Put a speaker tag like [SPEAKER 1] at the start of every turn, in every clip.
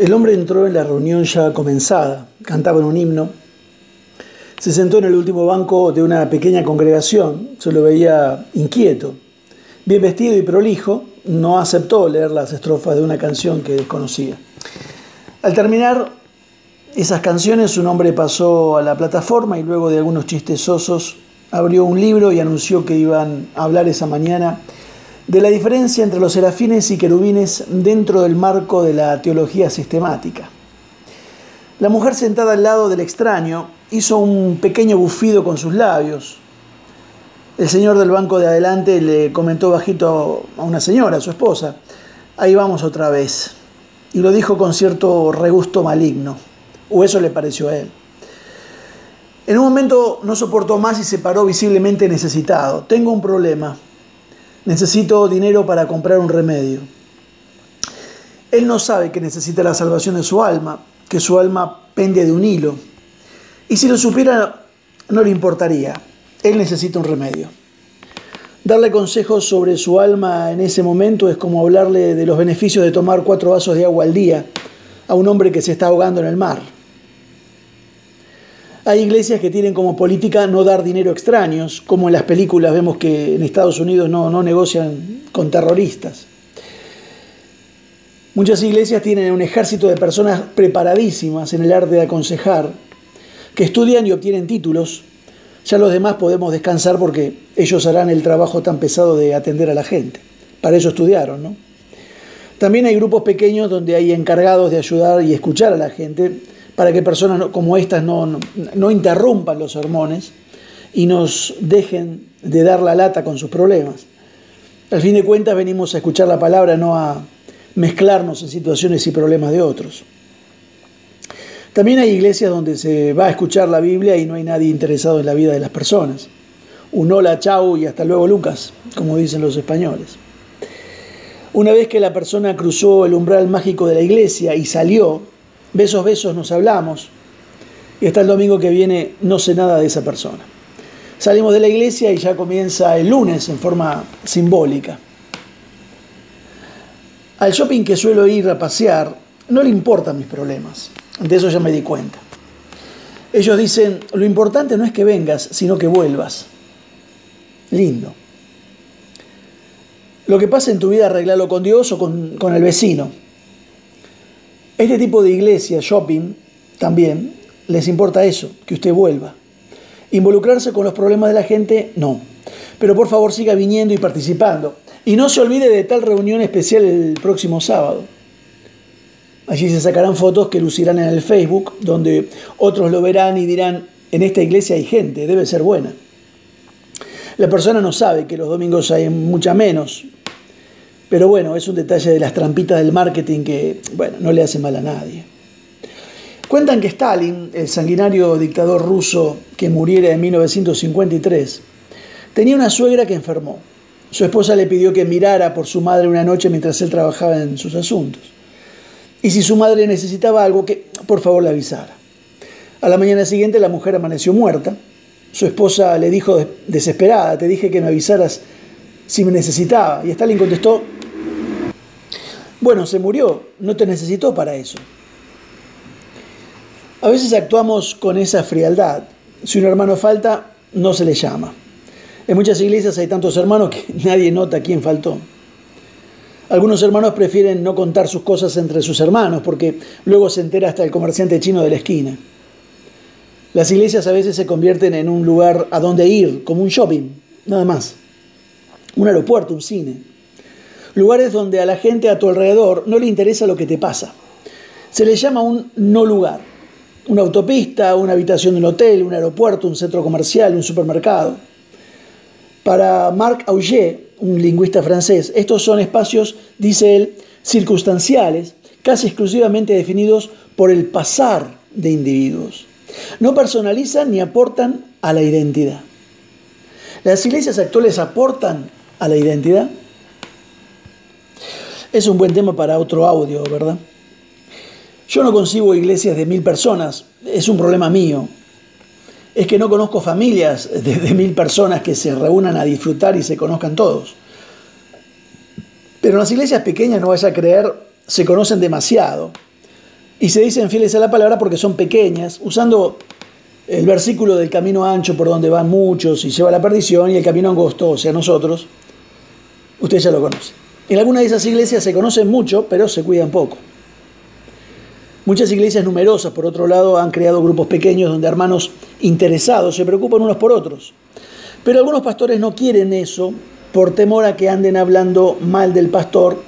[SPEAKER 1] El hombre entró en la reunión ya comenzada, cantaba en un himno, se sentó en el último banco de una pequeña congregación, se lo veía inquieto, bien vestido y prolijo, no aceptó leer las estrofas de una canción que desconocía. Al terminar esas canciones, un hombre pasó a la plataforma y luego de algunos chistezosos abrió un libro y anunció que iban a hablar esa mañana de la diferencia entre los serafines y querubines dentro del marco de la teología sistemática. La mujer sentada al lado del extraño hizo un pequeño bufido con sus labios. El señor del banco de adelante le comentó bajito a una señora, su esposa, ahí vamos otra vez. Y lo dijo con cierto regusto maligno, o eso le pareció a él. En un momento no soportó más y se paró visiblemente necesitado. Tengo un problema. Necesito dinero para comprar un remedio. Él no sabe que necesita la salvación de su alma, que su alma pende de un hilo. Y si lo supiera, no le importaría. Él necesita un remedio. Darle consejos sobre su alma en ese momento es como hablarle de los beneficios de tomar cuatro vasos de agua al día a un hombre que se está ahogando en el mar. Hay iglesias que tienen como política no dar dinero a extraños, como en las películas vemos que en Estados Unidos no, no negocian con terroristas. Muchas iglesias tienen un ejército de personas preparadísimas en el arte de aconsejar, que estudian y obtienen títulos. Ya los demás podemos descansar porque ellos harán el trabajo tan pesado de atender a la gente. Para eso estudiaron, ¿no? También hay grupos pequeños donde hay encargados de ayudar y escuchar a la gente para que personas como estas no, no, interrumpan los sermones y nos dejen de dar la lata con sus problemas. Al fin de cuentas venimos a escuchar la palabra, no a mezclarnos en situaciones y problemas de otros. También hay iglesias donde se va a escuchar la Biblia y no hay nadie interesado en la vida de las personas. Un hola, chau y hasta luego Lucas, como dicen los españoles. Una vez que la persona cruzó el umbral mágico de la iglesia y salió, Besos, besos, nos hablamos. Y hasta el domingo que viene no sé nada de esa persona. Salimos de la iglesia y ya comienza el lunes en forma simbólica. Al shopping que suelo ir a pasear no le importan mis problemas. De eso ya me di cuenta. Ellos dicen, lo importante no es que vengas, sino que vuelvas. Lindo. Lo que pasa en tu vida arreglalo con Dios o con, con el vecino. Este tipo de iglesia, shopping, también les importa eso, que usted vuelva. Involucrarse con los problemas de la gente, no. Pero por favor siga viniendo y participando. Y no se olvide de tal reunión especial el próximo sábado. Allí se sacarán fotos que lucirán en el Facebook, donde otros lo verán y dirán, en esta iglesia hay gente, debe ser buena. La persona no sabe que los domingos hay mucha menos, pero bueno, es un detalle de las trampitas del marketing que, bueno, no le hace mal a nadie. Cuentan que Stalin, el sanguinario dictador ruso que muriera en 1953, tenía una suegra que enfermó. Su esposa le pidió que mirara por su madre una noche mientras él trabajaba en sus asuntos. Y si su madre necesitaba algo, que por favor le avisara. A la mañana siguiente la mujer amaneció muerta. Su esposa le dijo desesperada, te dije que me avisaras si me necesitaba. Y Stalin contestó, bueno, se murió, no te necesitó para eso. A veces actuamos con esa frialdad. Si un hermano falta, no se le llama. En muchas iglesias hay tantos hermanos que nadie nota quién faltó. Algunos hermanos prefieren no contar sus cosas entre sus hermanos porque luego se entera hasta el comerciante chino de la esquina. Las iglesias a veces se convierten en un lugar a donde ir, como un shopping, nada más. Un aeropuerto, un cine lugares donde a la gente a tu alrededor no le interesa lo que te pasa. Se le llama un no lugar. Una autopista, una habitación de un hotel, un aeropuerto, un centro comercial, un supermercado. Para Marc Auger, un lingüista francés, estos son espacios, dice él, circunstanciales, casi exclusivamente definidos por el pasar de individuos. No personalizan ni aportan a la identidad. ¿Las iglesias actuales aportan a la identidad? Es un buen tema para otro audio, ¿verdad? Yo no consigo iglesias de mil personas, es un problema mío. Es que no conozco familias de, mil personas que se reúnan a disfrutar y se conozcan todos. Pero en las iglesias pequeñas, no vaya a creer, se conocen demasiado. Y se dicen fieles a la palabra porque son pequeñas, usando el versículo del camino ancho por donde van muchos y lleva la perdición y el camino angosto, o sea, nosotros. Usted ya lo conoce. En algunas de esas iglesias se conocen mucho, pero se cuidan poco. Muchas iglesias numerosas, por otro lado, han creado grupos pequeños donde hermanos interesados se preocupan unos por otros. Pero algunos pastores no quieren eso por temor a que anden hablando mal del pastor.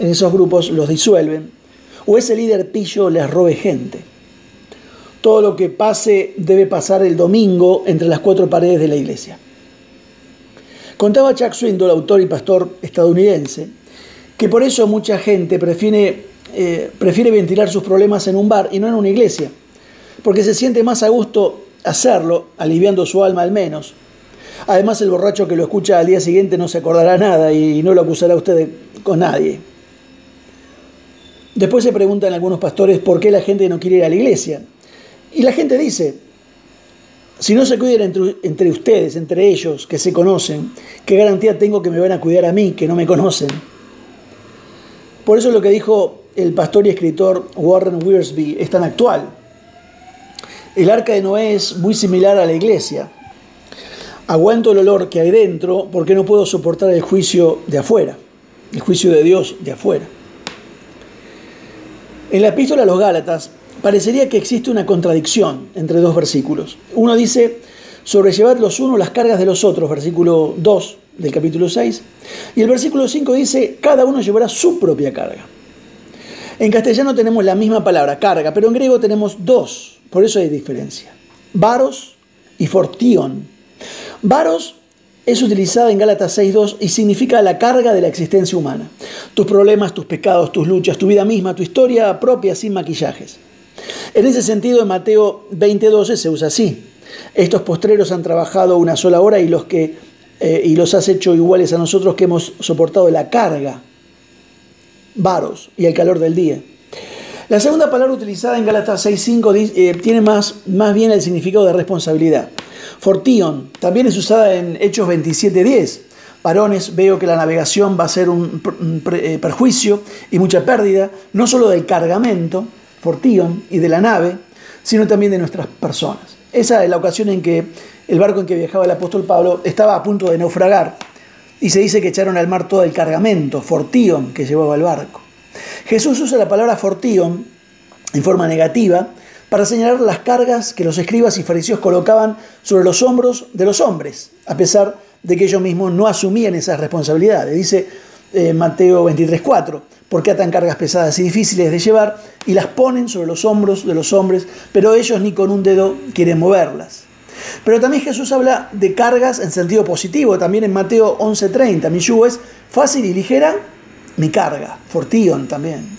[SPEAKER 1] En esos grupos los disuelven. O ese líder pillo les robe gente. Todo lo que pase debe pasar el domingo entre las cuatro paredes de la iglesia. Contaba Chuck Swindoll, autor y pastor estadounidense, que por eso mucha gente prefiere eh, prefiere ventilar sus problemas en un bar y no en una iglesia, porque se siente más a gusto hacerlo, aliviando su alma al menos. Además, el borracho que lo escucha al día siguiente no se acordará nada y no lo acusará usted con nadie. Después se preguntan algunos pastores por qué la gente no quiere ir a la iglesia. Y la gente dice, si no se cuidan entre, ustedes, entre ellos, que se conocen, ¿qué garantía tengo que me van a cuidar a mí, que no me conocen? Por eso lo que dijo el pastor y escritor Warren Wiersbe es tan actual. El arca de Noé es muy similar a la iglesia. Aguanto el olor que hay dentro porque no puedo soportar el juicio de afuera, el juicio de Dios de afuera. En la epístola a los Gálatas parecería que existe una contradicción entre dos versículos. Uno dice, sobrellevad los unos las cargas de los otros, versículo 2 del capítulo 6, y el versículo 5 dice, cada uno llevará su propia carga. En castellano tenemos la misma palabra, carga, pero en griego tenemos dos, por eso hay diferencia. Varos y fortión. Varos es utilizada en Gálatas 6.2 y significa la carga de la existencia humana. Tus problemas, tus pecados, tus luchas, tu vida misma, tu historia propia sin maquillajes. En ese sentido, en Mateo 20.12 se usa así. Estos postreros han trabajado una sola hora y los, que, eh, y los has hecho iguales a nosotros que hemos soportado la carga varos y el calor del día. La segunda palabra utilizada en Gálatas 6.5 eh, tiene más, más bien el significado de responsabilidad. Fortion también es usada en Hechos 27.10. Varones, veo que la navegación va a ser un eh, perjuicio y mucha pérdida, no solo del cargamento, fortion, y de la nave, sino también de nuestras personas. Esa es la ocasión en que el barco en que viajaba el apóstol Pablo estaba a punto de naufragar y se dice que echaron al mar todo el cargamento, fortíon, que llevaba el barco. Jesús usa la palabra fortíon en forma negativa para señalar las cargas que los escribas y fariseos colocaban sobre los hombros de los hombres, a pesar de que ellos mismos no asumían esas responsabilidades. Dice eh, Mateo 23:4, porque atan cargas pesadas y difíciles de llevar y las ponen sobre los hombros de los hombres, pero ellos ni con un dedo quieren moverlas. Pero también Jesús habla de cargas en sentido positivo, también en Mateo 11:30, mi yugo es fácil y ligera, mi carga, fortíon también.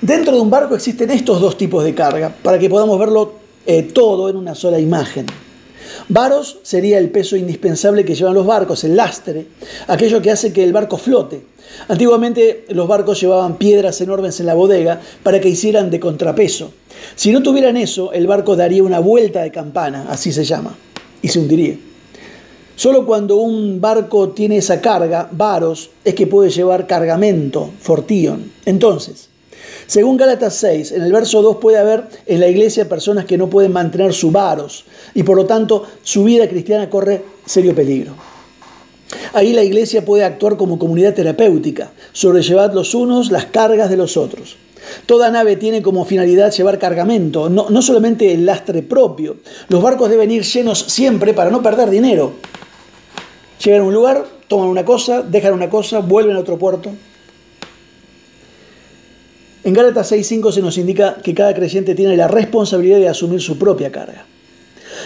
[SPEAKER 1] Dentro de un barco existen estos dos tipos de carga, para que podamos verlo eh, todo en una sola imagen. Varos sería el peso indispensable que llevan los barcos, el lastre, aquello que hace que el barco flote. Antiguamente los barcos llevaban piedras enormes en la bodega para que hicieran de contrapeso. Si no tuvieran eso, el barco daría una vuelta de campana, así se llama, y se hundiría. Solo cuando un barco tiene esa carga, varos, es que puede llevar cargamento, fortíon. Entonces, según Gálatas 6, en el verso 2 puede haber en la iglesia personas que no pueden mantener su varos y por lo tanto su vida cristiana corre serio peligro. Ahí la iglesia puede actuar como comunidad terapéutica, sobrellevar los unos las cargas de los otros. Toda nave tiene como finalidad llevar cargamento, no, no, solamente el lastre propio. Los barcos deben ir llenos siempre para no perder dinero. Llegan a un lugar, toman una cosa, dejan una cosa, vuelven a otro puerto. En Gálatas 6.5 se nos indica que cada creyente tiene la responsabilidad de asumir su propia carga.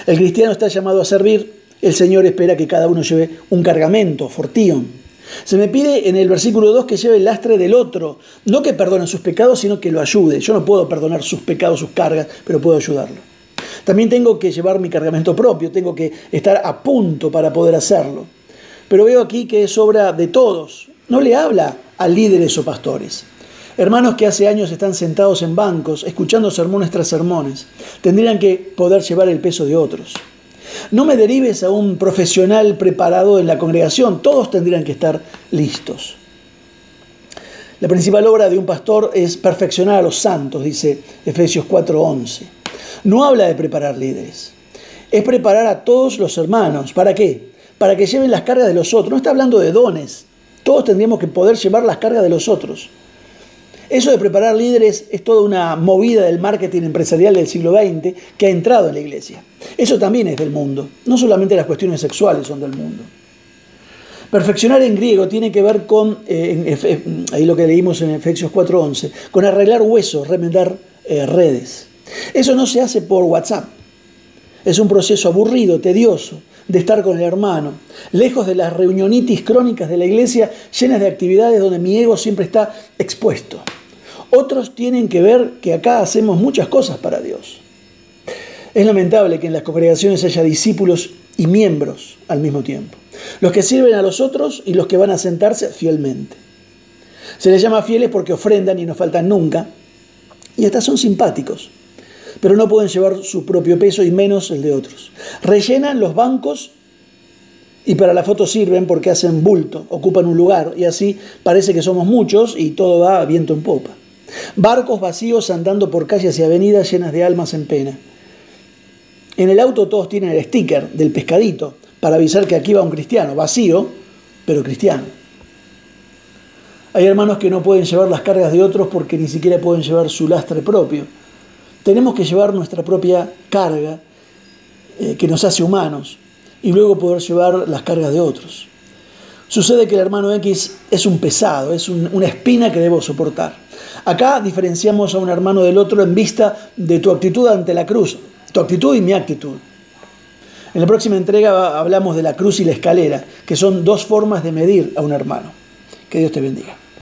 [SPEAKER 1] El cristiano está llamado a servir, el Señor espera que cada uno lleve un cargamento, fortíon. Se me pide en el versículo 2 que lleve el lastre del otro, no que perdone sus pecados, sino que lo ayude. Yo no puedo perdonar sus pecados, sus cargas, pero puedo ayudarlo. También tengo que llevar mi cargamento propio, tengo que estar a punto para poder hacerlo. Pero veo aquí que es obra de todos. No le habla a líderes o pastores. Hermanos que hace años están sentados en bancos, escuchando sermones tras sermones, tendrían que poder llevar el peso de otros. No me derives a un profesional preparado en la congregación, todos tendrían que estar listos. La principal obra de un pastor es perfeccionar a los santos, dice Efesios 4:11. No habla de preparar líderes, es preparar a todos los hermanos. ¿Para qué? Para que lleven las cargas de los otros. No está hablando de dones. Todos tendríamos que poder llevar las cargas de los otros. Eso de preparar líderes es toda una movida del marketing empresarial del siglo XX que ha entrado en la iglesia. Eso también es del mundo. No solamente las cuestiones sexuales son del mundo. Perfeccionar en griego tiene que ver con, eh, ahí lo que leímos en Efesios 4.11, con arreglar huesos, remendar eh, redes. Eso no se hace por WhatsApp. Es un proceso aburrido, tedioso, de estar con el hermano, lejos de las reunionitis crónicas de la iglesia llenas de actividades donde mi ego siempre está expuesto. Otros tienen que ver que acá hacemos muchas cosas para Dios. Es lamentable que en las congregaciones haya discípulos y miembros al mismo tiempo. Los que sirven a los otros y los que van a sentarse fielmente. Se les llama fieles porque ofrendan y no faltan nunca. Y hasta son simpáticos pero no pueden llevar su propio peso y menos el de otros. Rellenan los bancos y para la foto sirven porque hacen bulto, ocupan un lugar y así parece que somos muchos y todo va a viento en popa. Barcos vacíos andando por calles y avenidas llenas de almas en pena. En el auto todos tienen el sticker del pescadito para avisar que aquí va un cristiano, vacío, pero cristiano. Hay hermanos que no pueden llevar las cargas de otros porque ni siquiera pueden llevar su lastre propio. Tenemos que llevar nuestra propia carga eh, que nos hace humanos y luego poder llevar las cargas de otros. Sucede que el hermano X es un pesado, es una espina que debo soportar. Acá diferenciamos a un hermano del otro en vista de tu actitud ante la cruz, tu actitud y mi actitud. En la próxima entrega hablamos de la cruz y la escalera, que son dos formas de medir a un hermano. Que Dios te bendiga.